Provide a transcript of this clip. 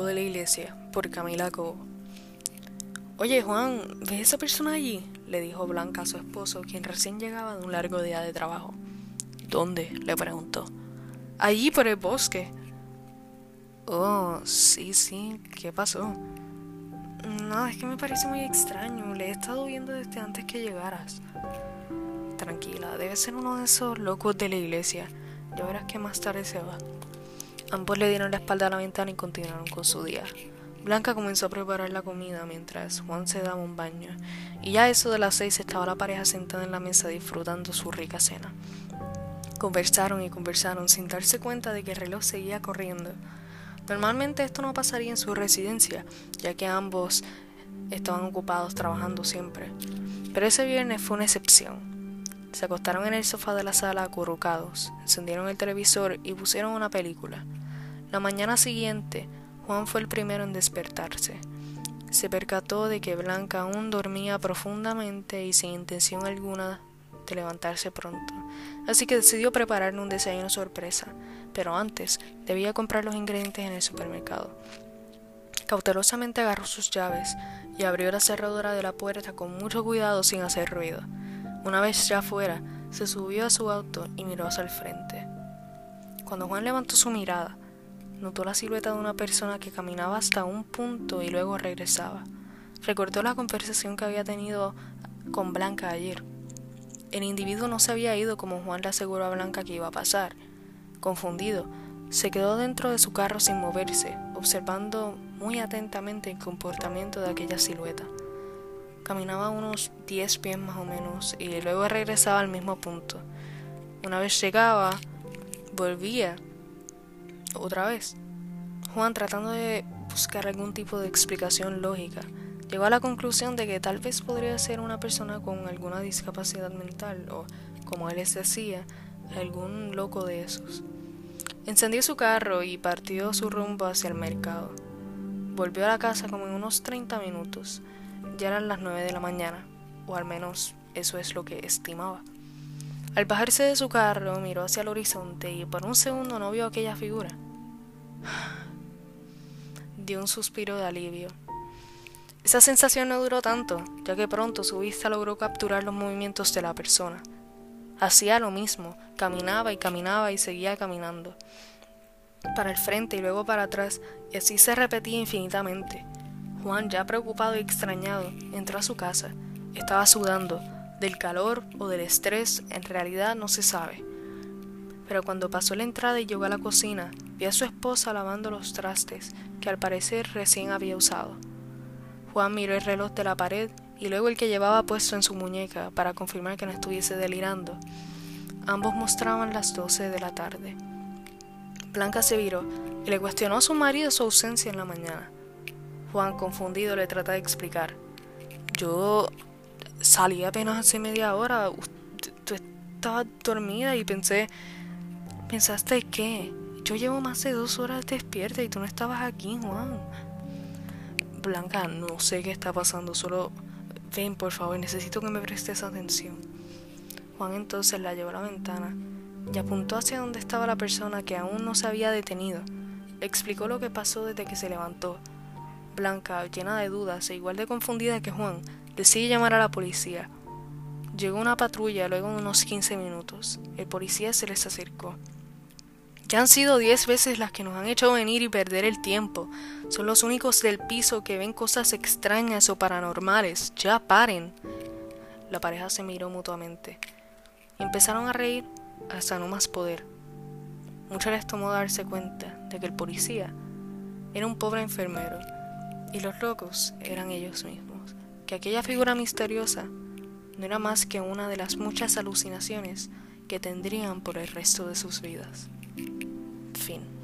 de la iglesia, por Camila Cobo. Oye, Juan, ¿ves esa persona allí? le dijo Blanca a su esposo, quien recién llegaba de un largo día de trabajo. ¿Dónde? le preguntó. Allí por el bosque. Oh, sí, sí, ¿qué pasó? No, es que me parece muy extraño. Le he estado viendo desde antes que llegaras. Tranquila, debe ser uno de esos locos de la iglesia. Ya verás que más tarde se va. Ambos le dieron la espalda a la ventana y continuaron con su día. Blanca comenzó a preparar la comida mientras Juan se daba un baño, y ya a eso de las seis estaba la pareja sentada en la mesa disfrutando su rica cena. Conversaron y conversaron sin darse cuenta de que el reloj seguía corriendo. Normalmente esto no pasaría en su residencia, ya que ambos estaban ocupados trabajando siempre. Pero ese viernes fue una excepción. Se acostaron en el sofá de la sala acurrucados, encendieron el televisor y pusieron una película. La mañana siguiente, Juan fue el primero en despertarse. Se percató de que Blanca aún dormía profundamente y sin intención alguna de levantarse pronto, así que decidió prepararle un desayuno sorpresa, pero antes debía comprar los ingredientes en el supermercado. Cautelosamente agarró sus llaves y abrió la cerradura de la puerta con mucho cuidado sin hacer ruido. Una vez ya fuera, se subió a su auto y miró hacia el frente. Cuando Juan levantó su mirada, notó la silueta de una persona que caminaba hasta un punto y luego regresaba. Recordó la conversación que había tenido con Blanca ayer. El individuo no se había ido como Juan le aseguró a Blanca que iba a pasar. Confundido, se quedó dentro de su carro sin moverse, observando muy atentamente el comportamiento de aquella silueta. Caminaba unos diez pies más o menos y luego regresaba al mismo punto. Una vez llegaba, volvía otra vez. Juan, tratando de buscar algún tipo de explicación lógica, llegó a la conclusión de que tal vez podría ser una persona con alguna discapacidad mental o, como él les decía, algún loco de esos. Encendió su carro y partió su rumbo hacia el mercado. Volvió a la casa como en unos 30 minutos. Ya eran las 9 de la mañana, o al menos eso es lo que estimaba. Al bajarse de su carro, miró hacia el horizonte y por un segundo no vio aquella figura. Dio un suspiro de alivio. Esa sensación no duró tanto, ya que pronto su vista logró capturar los movimientos de la persona. Hacía lo mismo, caminaba y caminaba y seguía caminando. Para el frente y luego para atrás, y así se repetía infinitamente. Juan, ya preocupado y extrañado, entró a su casa. Estaba sudando, del calor o del estrés, en realidad no se sabe. Pero cuando pasó la entrada y llegó a la cocina, vio a su esposa lavando los trastes, que al parecer recién había usado. Juan miró el reloj de la pared y luego el que llevaba puesto en su muñeca para confirmar que no estuviese delirando. Ambos mostraban las doce de la tarde. Blanca se viró y le cuestionó a su marido su ausencia en la mañana. Juan, confundido, le trata de explicar. Yo salí apenas hace media hora. Tú estabas dormida y pensé... ¿Pensaste qué? Yo llevo más de dos horas despierta y tú no estabas aquí, Juan. Blanca, no sé qué está pasando, solo ven, por favor, necesito que me prestes atención. Juan entonces la llevó a la ventana y apuntó hacia donde estaba la persona que aún no se había detenido. Explicó lo que pasó desde que se levantó. Blanca, llena de dudas e igual de confundida que Juan, Decidí llamar a la policía. Llegó una patrulla luego de unos 15 minutos. El policía se les acercó. Ya han sido diez veces las que nos han hecho venir y perder el tiempo. Son los únicos del piso que ven cosas extrañas o paranormales. Ya paren. La pareja se miró mutuamente. Empezaron a reír hasta no más poder. Mucho les tomó darse cuenta de que el policía era un pobre enfermero y los locos eran ellos mismos que aquella figura misteriosa no era más que una de las muchas alucinaciones que tendrían por el resto de sus vidas. Fin.